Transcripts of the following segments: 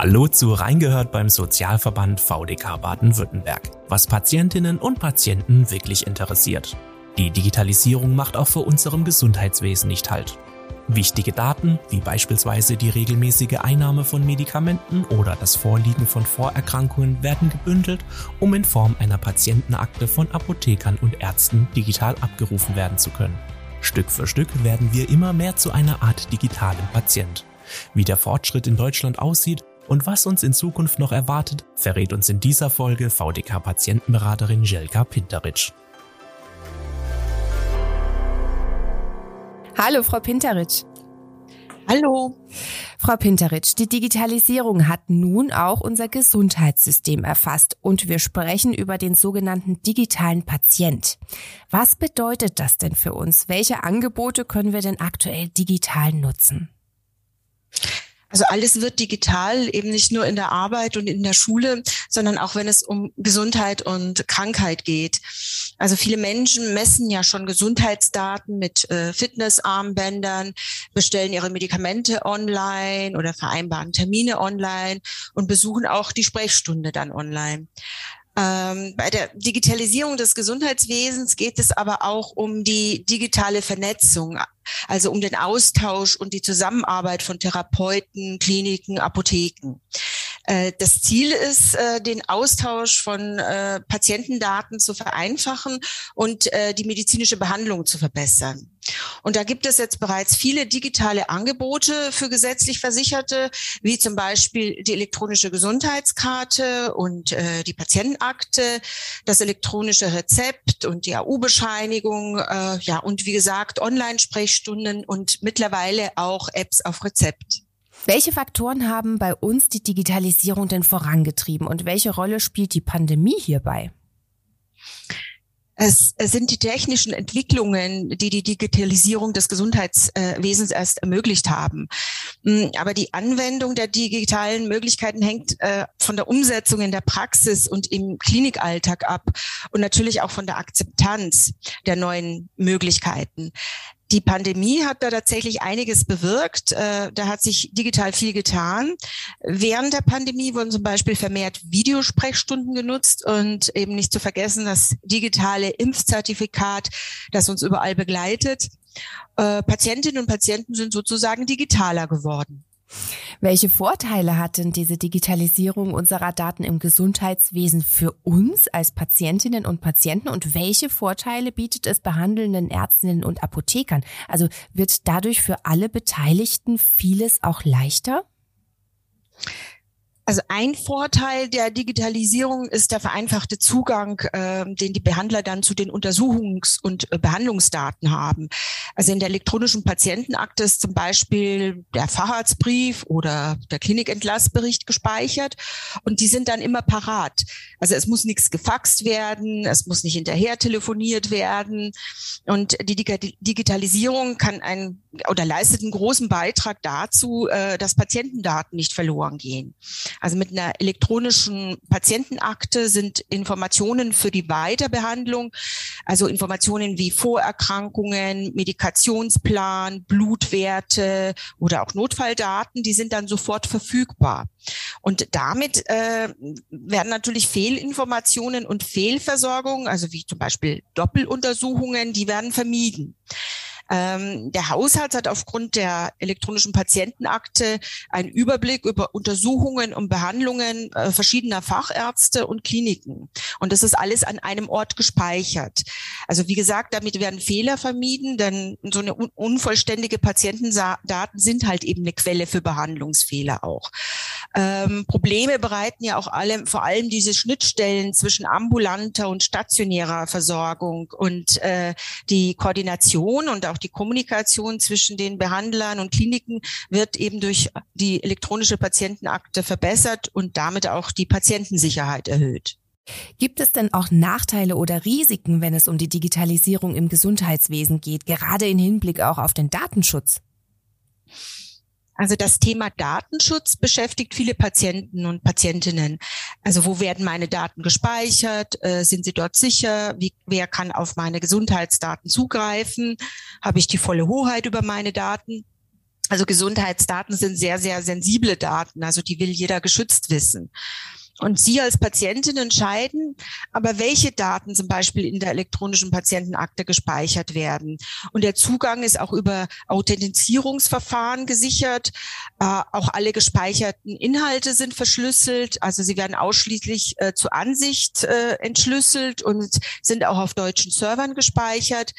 Hallo zu Reingehört beim Sozialverband VDK Baden-Württemberg, was Patientinnen und Patienten wirklich interessiert. Die Digitalisierung macht auch für unserem Gesundheitswesen nicht Halt. Wichtige Daten, wie beispielsweise die regelmäßige Einnahme von Medikamenten oder das Vorliegen von Vorerkrankungen, werden gebündelt, um in Form einer Patientenakte von Apothekern und Ärzten digital abgerufen werden zu können. Stück für Stück werden wir immer mehr zu einer Art digitalen Patient. Wie der Fortschritt in Deutschland aussieht und was uns in Zukunft noch erwartet, verrät uns in dieser Folge VDK-Patientenberaterin Jelka Pinteritsch. Hallo, Frau Pinteritsch. Hallo. Frau Pinteritsch, die Digitalisierung hat nun auch unser Gesundheitssystem erfasst und wir sprechen über den sogenannten digitalen Patient. Was bedeutet das denn für uns? Welche Angebote können wir denn aktuell digital nutzen? Also alles wird digital, eben nicht nur in der Arbeit und in der Schule, sondern auch wenn es um Gesundheit und Krankheit geht. Also viele Menschen messen ja schon Gesundheitsdaten mit äh, Fitnessarmbändern, bestellen ihre Medikamente online oder vereinbaren Termine online und besuchen auch die Sprechstunde dann online. Ähm, bei der Digitalisierung des Gesundheitswesens geht es aber auch um die digitale Vernetzung, also um den Austausch und die Zusammenarbeit von Therapeuten, Kliniken, Apotheken. Äh, das Ziel ist, äh, den Austausch von äh, Patientendaten zu vereinfachen und die medizinische Behandlung zu verbessern. Und da gibt es jetzt bereits viele digitale Angebote für gesetzlich Versicherte, wie zum Beispiel die elektronische Gesundheitskarte und äh, die Patientenakte, das elektronische Rezept und die AU-Bescheinigung, äh, ja, und wie gesagt, Online-Sprechstunden und mittlerweile auch Apps auf Rezept. Welche Faktoren haben bei uns die Digitalisierung denn vorangetrieben und welche Rolle spielt die Pandemie hierbei? Es, sind die technischen Entwicklungen, die die Digitalisierung des Gesundheitswesens erst ermöglicht haben. Mm, aber die Anwendung der digitalen Möglichkeiten hängt äh, von der Umsetzung in der Praxis und im Klinikalltag ab und natürlich auch von der Akzeptanz der neuen Möglichkeiten. Die Pandemie hat da tatsächlich einiges bewirkt. Äh, da hat sich digital viel getan. Während der Pandemie wurden zum Beispiel vermehrt Videosprechstunden genutzt und eben nicht zu vergessen das digitale Impfzertifikat, das uns überall begleitet. Äh, Patientinnen und Patienten sind sozusagen digitaler geworden. Welche Vorteile hat denn diese Digitalisierung unserer Daten im Gesundheitswesen für uns als Patientinnen und Patienten und welche Vorteile bietet es behandelnden Ärztinnen und Apothekern? Also wird dadurch für alle Beteiligten vieles auch leichter? Also ein Vorteil der Digitalisierung ist der vereinfachte Zugang, äh, den die Behandler dann zu den Untersuchungs- und äh, Behandlungsdaten haben. Also in der elektronischen Patientenakte ist zum Beispiel der Facharztbrief oder der Klinikentlassbericht gespeichert und die sind dann immer parat. Also es muss nichts gefaxt werden, es muss nicht hinterher telefoniert werden und die Digitalisierung kann ein oder leistet einen großen Beitrag dazu, äh, dass Patientendaten nicht verloren gehen. Also mit einer elektronischen Patientenakte sind Informationen für die Weiterbehandlung, also Informationen wie Vorerkrankungen, Medikationsplan, Blutwerte oder auch Notfalldaten, die sind dann sofort verfügbar. Und damit äh, werden natürlich Fehlinformationen und Fehlversorgung, also wie zum Beispiel Doppeluntersuchungen, die werden vermieden. Ähm, der Haushalt hat aufgrund der elektronischen Patientenakte einen Überblick über Untersuchungen und Behandlungen äh, verschiedener Fachärzte und Kliniken. Und das ist alles an einem Ort gespeichert. Also wie gesagt, damit werden Fehler vermieden, denn so eine un unvollständige Patientendaten sind halt eben eine Quelle für Behandlungsfehler auch. Ähm, Probleme bereiten ja auch alle, vor allem diese Schnittstellen zwischen ambulanter und stationärer Versorgung und äh, die Koordination und auch die Kommunikation zwischen den Behandlern und Kliniken wird eben durch die elektronische Patientenakte verbessert und damit auch die Patientensicherheit erhöht. Gibt es denn auch Nachteile oder Risiken, wenn es um die Digitalisierung im Gesundheitswesen geht, gerade in Hinblick auch auf den Datenschutz? Also das Thema Datenschutz beschäftigt viele Patienten und Patientinnen. Also wo werden meine Daten gespeichert? Äh, sind sie dort sicher? Wie, wer kann auf meine Gesundheitsdaten zugreifen? Habe ich die volle Hoheit über meine Daten? Also Gesundheitsdaten sind sehr, sehr sensible Daten, also die will jeder geschützt wissen. Und Sie als Patientin entscheiden, aber welche Daten zum Beispiel in der elektronischen Patientenakte gespeichert werden. Und der Zugang ist auch über Authentifizierungsverfahren gesichert. Äh, auch alle gespeicherten Inhalte sind verschlüsselt. Also sie werden ausschließlich äh, zur Ansicht äh, entschlüsselt und sind auch auf deutschen Servern gespeichert.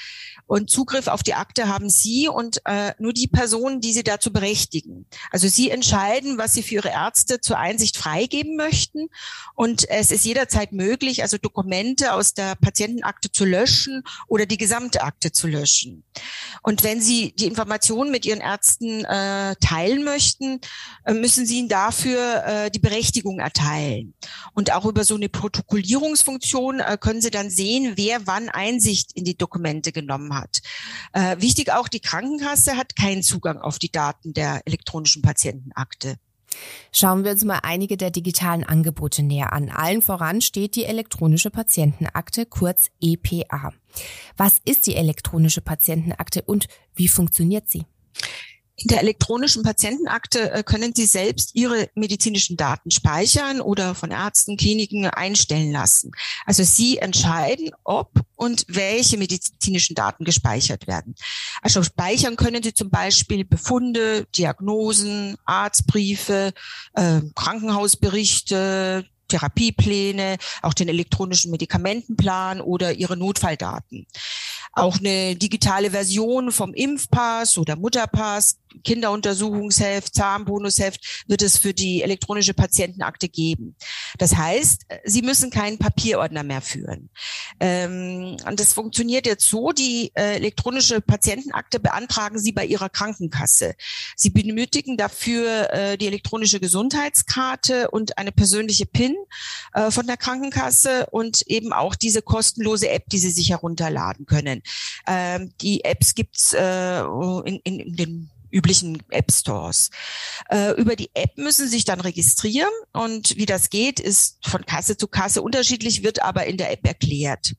Und Zugriff auf die Akte haben Sie und äh, nur die Personen, die Sie dazu berechtigen. Also Sie entscheiden, was Sie für Ihre Ärzte zur Einsicht freigeben möchten. Und es ist jederzeit möglich, also Dokumente aus der Patientenakte zu löschen oder die gesamte Akte zu löschen. Und wenn Sie die Informationen mit Ihren Ärzten äh, teilen möchten, äh, müssen Sie ihnen dafür äh, die Berechtigung erteilen. Und auch über so eine Protokollierungsfunktion äh, können Sie dann sehen, wer wann Einsicht in die Dokumente genommen hat hat. Äh, wichtig auch, die Krankenkasse hat keinen Zugang auf die Daten der elektronischen Patientenakte. Schauen wir uns mal einige der digitalen Angebote näher an. Allen voran steht die elektronische Patientenakte, kurz EPA. Was ist die elektronische Patientenakte und wie funktioniert sie? In der elektronischen Patientenakte äh, können Sie selbst Ihre medizinischen Daten speichern oder von Ärzten, Kliniken einstellen lassen. Also Sie entscheiden, ob und welche medizinischen Daten gespeichert werden. Also speichern können Sie zum Beispiel Befunde, Diagnosen, Arztbriefe, äh, Krankenhausberichte, Therapiepläne, auch den elektronischen Medikamentenplan oder Ihre Notfalldaten. Auch eine digitale Version vom Impfpass oder Mutterpass Kinderuntersuchungsheft, Zahnbonusheft wird es für die elektronische Patientenakte geben. Das heißt, Sie müssen keinen Papierordner mehr führen. Ähm, und das funktioniert jetzt so, die äh, elektronische Patientenakte beantragen Sie bei Ihrer Krankenkasse. Sie benötigen dafür äh, die elektronische Gesundheitskarte und eine persönliche PIN äh, von der Krankenkasse und eben auch diese kostenlose App, die Sie sich herunterladen können. Ähm, die Apps gibt's äh, in, in, in den üblichen App Stores. Äh, über die App müssen Sie sich dann registrieren und wie das geht, ist von Kasse zu Kasse unterschiedlich, wird aber in der App erklärt.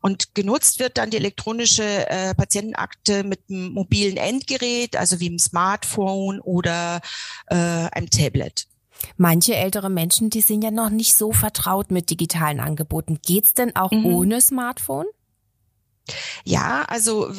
Und genutzt wird dann die elektronische äh, Patientenakte mit einem mobilen Endgerät, also wie einem Smartphone oder äh, einem Tablet. Manche ältere Menschen, die sind ja noch nicht so vertraut mit digitalen Angeboten. Geht's denn auch mhm. ohne Smartphone? Ja, also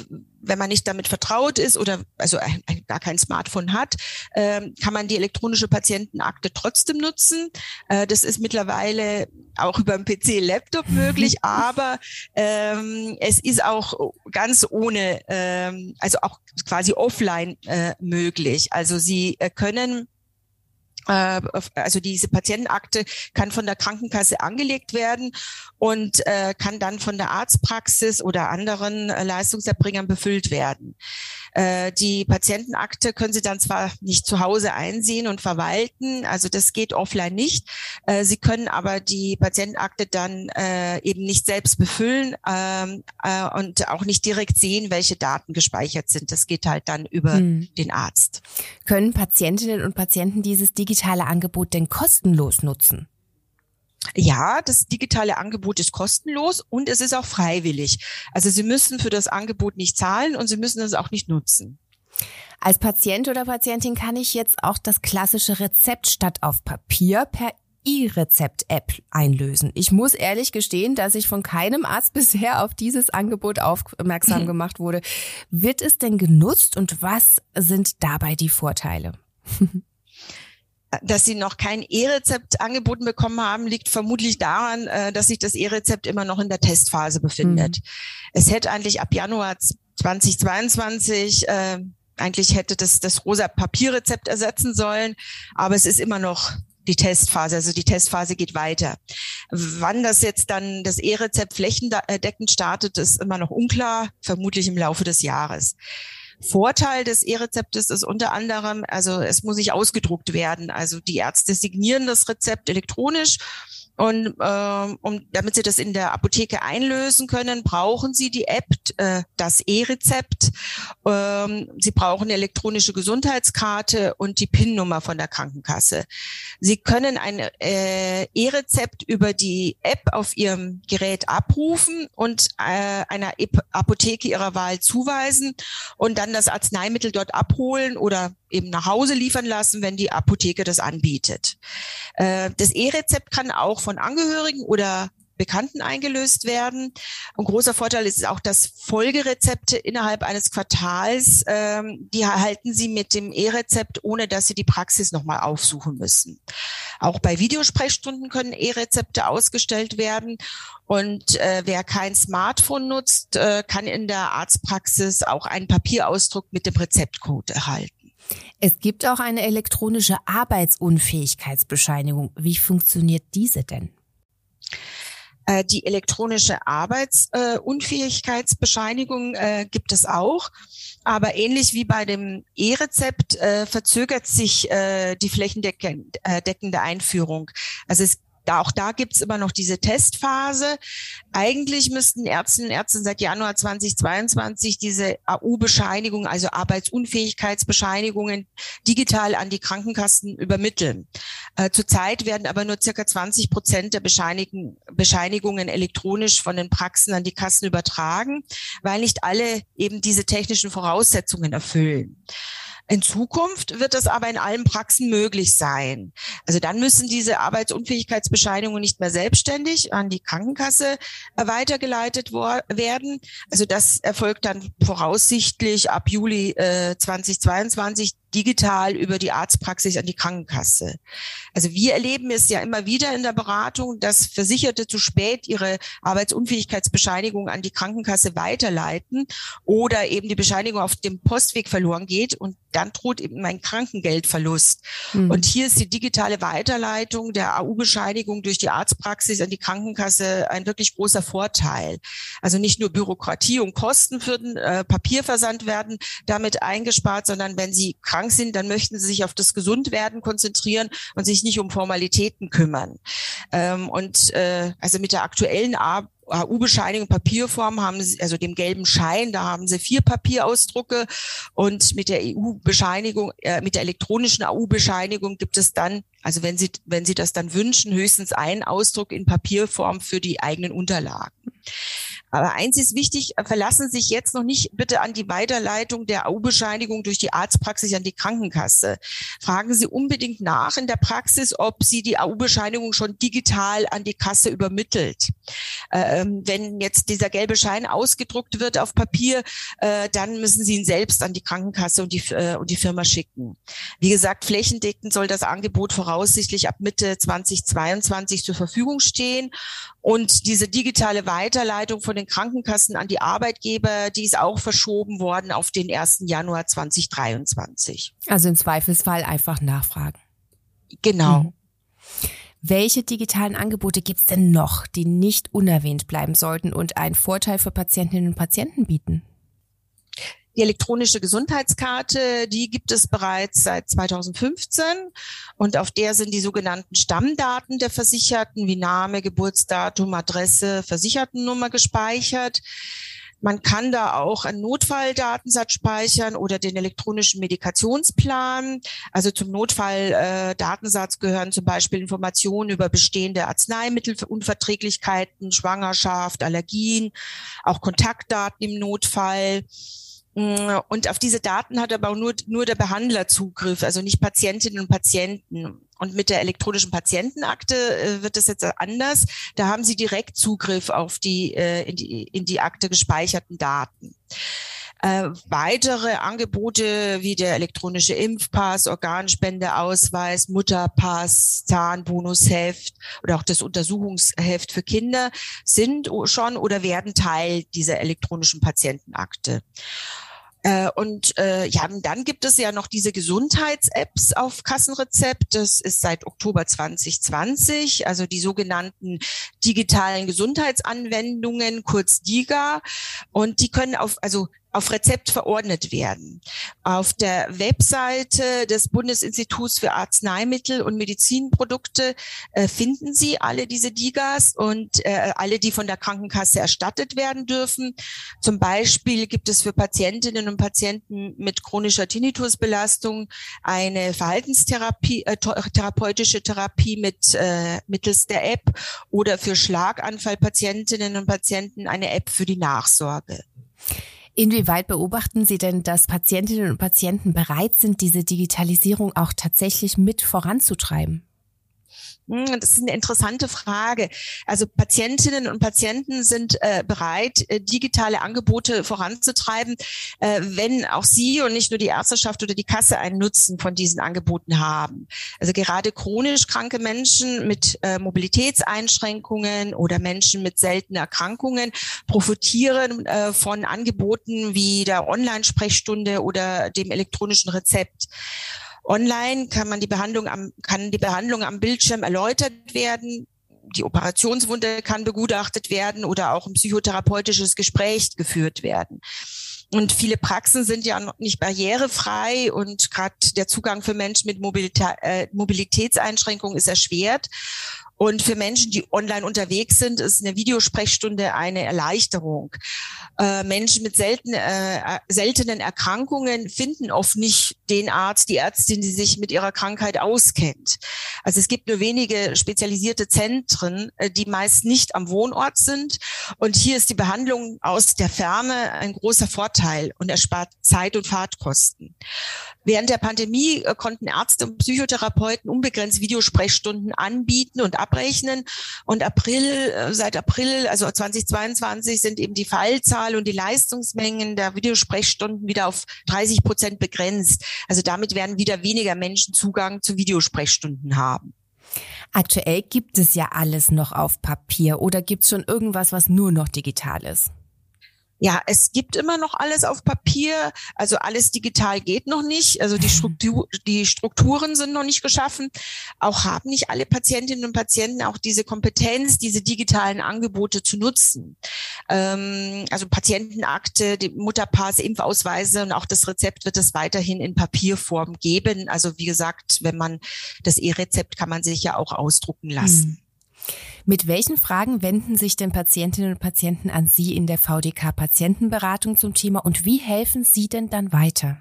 wenn man nicht damit vertraut ist oder also ein, ein, gar kein Smartphone hat, ähm, kann man die elektronische Patientenakte trotzdem nutzen. Äh, das ist mittlerweile auch über einen PC, Laptop möglich, aber ähm, es ist auch ganz ohne, ähm, also auch quasi offline äh, möglich. Also Sie äh, können äh, also diese Patientenakte kann von der Krankenkasse angelegt werden und äh, kann dann von der Arztpraxis oder anderen äh, Leistungserbringern befüllt werden. Äh, die Patientenakte können Sie dann zwar nicht zu Hause einsehen und verwalten, also das geht offline nicht. Äh, Sie können aber die Patientenakte dann äh, eben nicht selbst befüllen ähm, äh, und auch nicht direkt sehen, welche Daten gespeichert sind. Das geht halt dann über hm. den Arzt. Können Patientinnen und Patienten dieses digitale Angebot denn kostenlos nutzen? Ja, das digitale Angebot ist kostenlos und es ist auch freiwillig. Also Sie müssen für das Angebot nicht zahlen und Sie müssen es auch nicht nutzen. Als Patient oder Patientin kann ich jetzt auch das klassische Rezept statt auf Papier per E-Rezept-App einlösen. Ich muss ehrlich gestehen, dass ich von keinem Arzt bisher auf dieses Angebot aufmerksam gemacht wurde. Wird es denn genutzt und was sind dabei die Vorteile? dass sie noch kein E-Rezept angeboten bekommen haben, liegt vermutlich daran, äh, dass sich das E-Rezept immer noch in der Testphase befindet. Mhm. Es hätte eigentlich ab Januar 2022 äh, eigentlich hätte das das rosa Papierrezept ersetzen sollen, aber es ist immer noch die Testphase, also die Testphase geht weiter. Wann das jetzt dann das E-Rezept flächendeckend startet, ist immer noch unklar, vermutlich im Laufe des Jahres. Vorteil des E-Rezeptes ist unter anderem, also es muss nicht ausgedruckt werden. Also die Ärzte signieren das Rezept elektronisch und ähm, um, damit Sie das in der Apotheke einlösen können, brauchen Sie die App, äh, das E-Rezept. Ähm, Sie brauchen eine elektronische Gesundheitskarte und die PIN-Nummer von der Krankenkasse. Sie können ein äh, E-Rezept über die App auf Ihrem Gerät abrufen und äh, einer Apotheke Ihrer Wahl zuweisen und dann das Arzneimittel dort abholen oder eben nach Hause liefern lassen, wenn die Apotheke das anbietet. Äh, das E-Rezept kann auch von Angehörigen oder Bekannten eingelöst werden. Ein großer Vorteil ist auch, dass Folgerezepte innerhalb eines Quartals, ähm, die erhalten Sie mit dem E-Rezept, ohne dass Sie die Praxis nochmal aufsuchen müssen. Auch bei Videosprechstunden können E-Rezepte ausgestellt werden. Und äh, wer kein Smartphone nutzt, äh, kann in der Arztpraxis auch einen Papierausdruck mit dem Rezeptcode erhalten. Es gibt auch eine elektronische Arbeitsunfähigkeitsbescheinigung. Wie funktioniert diese denn? Äh, die elektronische Arbeitsunfähigkeitsbescheinigung äh, gibt es auch. Aber ähnlich wie bei dem E-Rezept äh, verzögert sich die flächendeckende Einführung. Also es da, auch da gibt's immer noch diese Testphase. Eigentlich müssten Ärztinnen und Ärzte seit Januar 2022 diese AU-Bescheinigung, also Arbeitsunfähigkeitsbescheinigungen, digital an die Krankenkassen übermitteln. Äh, zurzeit werden aber nur circa 20 Prozent der Bescheinigungen elektronisch von den Praxen an die Kassen übertragen, weil nicht alle eben diese technischen Voraussetzungen erfüllen. In Zukunft wird das aber in allen Praxen möglich sein. Also dann müssen diese Arbeitsunfähigkeitsbescheinigungen nicht mehr selbstständig an die Krankenkasse äh, weitergeleitet werden. Also das erfolgt dann voraussichtlich ab Juli äh, 2022 digital über die Arztpraxis an die Krankenkasse. Also wir erleben es ja immer wieder in der Beratung, dass Versicherte zu spät ihre Arbeitsunfähigkeitsbescheinigung an die Krankenkasse weiterleiten oder eben die Bescheinigung auf dem Postweg verloren geht und dann droht eben mein Krankengeldverlust. Mhm. Und hier ist die digitale Weiterleitung der AU-Bescheinigung durch die Arztpraxis an die Krankenkasse ein wirklich großer Vorteil. Also nicht nur Bürokratie und Kosten für den äh, Papierversand werden damit eingespart, sondern wenn Sie krank krank sind, dann möchten sie sich auf das Gesundwerden konzentrieren und sich nicht um Formalitäten kümmern. Ähm, und äh, also mit der aktuellen Arbeit AU-Bescheinigung Papierform haben sie, also dem gelben Schein, da haben sie vier Papierausdrucke und mit der EU-Bescheinigung, äh, mit der elektronischen AU-Bescheinigung gibt es dann, also wenn sie, wenn sie das dann wünschen, höchstens einen Ausdruck in Papierform für die eigenen Unterlagen. Aber eins ist wichtig, verlassen Sie sich jetzt noch nicht bitte an die Weiterleitung der AU-Bescheinigung durch die Arztpraxis an die Krankenkasse. Fragen Sie unbedingt nach in der Praxis, ob Sie die AU-Bescheinigung schon digital an die Kasse übermittelt. Ähm, wenn jetzt dieser gelbe Schein ausgedruckt wird auf Papier, äh, dann müssen Sie ihn selbst an die Krankenkasse und die, äh, und die Firma schicken. Wie gesagt, flächendeckend soll das Angebot voraussichtlich ab Mitte 2022 zur Verfügung stehen. Und diese digitale Weiterleitung von den Krankenkassen an die Arbeitgeber, die ist auch verschoben worden auf den 1. Januar 2023. Also im Zweifelsfall einfach nachfragen. Genau. Mhm. Welche digitalen Angebote gibt's denn noch, die nicht unerwähnt bleiben sollten und einen Vorteil für Patientinnen und Patienten bieten? Die elektronische Gesundheitskarte, die gibt es bereits seit 2015 und auf der sind die sogenannten Stammdaten der Versicherten wie Name, Geburtsdatum, Adresse, Versichertennummer gespeichert. Man kann da auch einen Notfalldatensatz speichern oder den elektronischen Medikationsplan. Also zum Notfalldatensatz gehören zum Beispiel Informationen über bestehende Arzneimittelunverträglichkeiten, Schwangerschaft, Allergien, auch Kontaktdaten im Notfall. Mm, und auf diese Daten hat aber nur, nur der Behandler Zugriff, also nicht Patientinnen und Patienten. Und mit der elektronischen Patientenakte äh, wird es jetzt anders. Da haben Sie direkt Zugriff auf die, äh, in, die in die Akte gespeicherten Daten. Äh, weitere Angebote wie der elektronische Impfpass, Organspendeausweis, Mutterpass, Zahnbonusheft oder auch das Untersuchungsheft für Kinder sind schon oder werden Teil dieser elektronischen Patientenakte. Äh, und äh, ja, dann gibt es ja noch diese Gesundheits-Apps auf Kassenrezept. Das ist seit Oktober 2020, also die sogenannten digitalen Gesundheitsanwendungen, kurz DIGA. Und die können auf, also auf Rezept verordnet werden. Auf der Webseite des Bundesinstituts für Arzneimittel und Medizinprodukte äh, finden Sie alle diese DIGAs und äh, alle, die von der Krankenkasse erstattet werden dürfen. Zum Beispiel gibt es für Patientinnen und Patienten mit chronischer Tinnitusbelastung eine Verhaltenstherapie, äh, therapeutische Therapie mit äh, mittels der App oder für Schlaganfallpatientinnen und Patienten eine App für die Nachsorge. Inwieweit beobachten Sie denn, dass Patientinnen und Patienten bereit sind, diese Digitalisierung auch tatsächlich mit voranzutreiben? Hm, das ist eine interessante Frage. Also Patientinnen und Patienten sind äh, bereit, äh, digitale Angebote voranzutreiben, äh, wenn auch sie und nicht nur die Ärzteschaft oder die Kasse einen Nutzen von diesen Angeboten haben. Also gerade chronisch kranke Menschen mit äh, Mobilitätseinschränkungen oder Menschen mit seltenen Erkrankungen profitieren äh, von Angeboten wie der Online-Sprechstunde oder dem elektronischen Rezept. Online kann man die Behandlung am, kann die Behandlung am Bildschirm erläutert werden. Die Operationswunde kann begutachtet werden oder auch ein psychotherapeutisches Gespräch geführt werden. Und viele Praxen sind ja noch nicht barrierefrei und gerade der Zugang für Menschen mit Mobilitä äh, Mobilitätseinschränkungen ist erschwert. Und für Menschen, die online unterwegs sind, ist eine Videosprechstunde eine Erleichterung. Äh, Menschen mit selten, äh, seltenen Erkrankungen finden oft nicht den Arzt, die Ärztin, die sich mit ihrer Krankheit auskennt. Also es gibt nur wenige spezialisierte Zentren, äh, die meist nicht am Wohnort sind. Und hier ist die Behandlung aus der Ferne ein großer Vorteil und erspart Zeit und Fahrtkosten. Während der Pandemie äh, konnten Ärzte und Psychotherapeuten unbegrenzt Videosprechstunden anbieten und abrechnen. Und April, äh, seit April, also 2022, sind eben die Fallzahl und die Leistungsmengen der Videosprechstunden wieder auf 30 Prozent begrenzt. Also damit werden wieder weniger Menschen Zugang zu Videosprechstunden haben. Aktuell gibt es ja alles noch auf Papier oder gibt es schon irgendwas, was nur noch digital ist? Ja, es gibt immer noch alles auf Papier, also alles digital geht noch nicht. Also die, Struktur, die Strukturen sind noch nicht geschaffen. Auch haben nicht alle Patientinnen und Patienten auch diese Kompetenz, diese digitalen Angebote zu nutzen. Ähm, also Patientenakte, die Mutterpass, Impfausweise und auch das Rezept wird es weiterhin in Papierform geben. Also wie gesagt, wenn man das E-Rezept kann man sich ja auch ausdrucken lassen. Hm. Mit welchen Fragen wenden sich denn Patientinnen und Patienten an Sie in der VDK Patientenberatung zum Thema und wie helfen Sie denn dann weiter?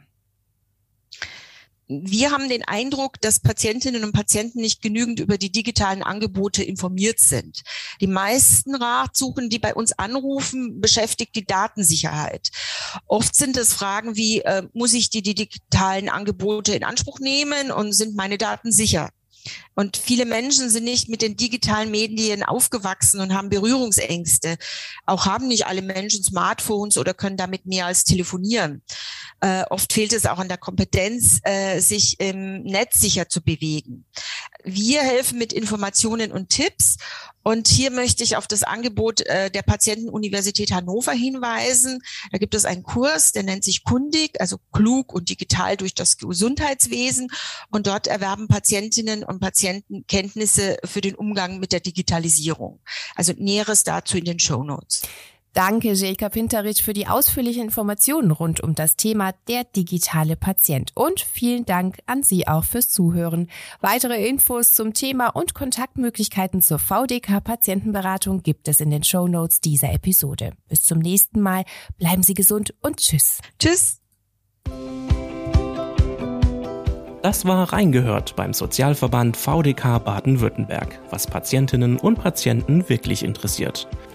wir haben den Eindruck, dass Patientinnen und Patienten nicht genügend über die digitalen Angebote informiert sind. Die meisten Ratsuchen, die bei uns anrufen, beschäftigt die Datensicherheit. Oft sind es Fragen wie, äh, muss ich die, die digitalen Angebote in Anspruch nehmen und sind meine Daten sicher? Und viele Menschen sind nicht mit den digitalen Medien aufgewachsen und haben Berührungsängste. Auch haben nicht alle Menschen Smartphones oder können damit mehr als telefonieren. Äh, oft fehlt es auch an der Kompetenz, äh, sich im Netz sicher zu bewegen. Wir helfen mit Informationen und Tipps und hier möchte ich auf das Angebot äh, der Patientenuniversität Hannover hinweisen. Da gibt es einen Kurs, der nennt sich Kundig, also klug und digital durch das Gesundheitswesen. Und dort erwerben Patientinnen und Patienten Kenntnisse für den Umgang mit der Digitalisierung. Also Näheres dazu in den Show Notes. Danke, Jelka Pinterich, für die ausführlichen Informationen rund um das Thema der digitale Patient. Und vielen Dank an Sie auch fürs Zuhören. Weitere Infos zum Thema und Kontaktmöglichkeiten zur VDK Patientenberatung gibt es in den Show Notes dieser Episode. Bis zum nächsten Mal. Bleiben Sie gesund und tschüss. Tschüss. Das war Reingehört beim Sozialverband VDK Baden-Württemberg, was Patientinnen und Patienten wirklich interessiert.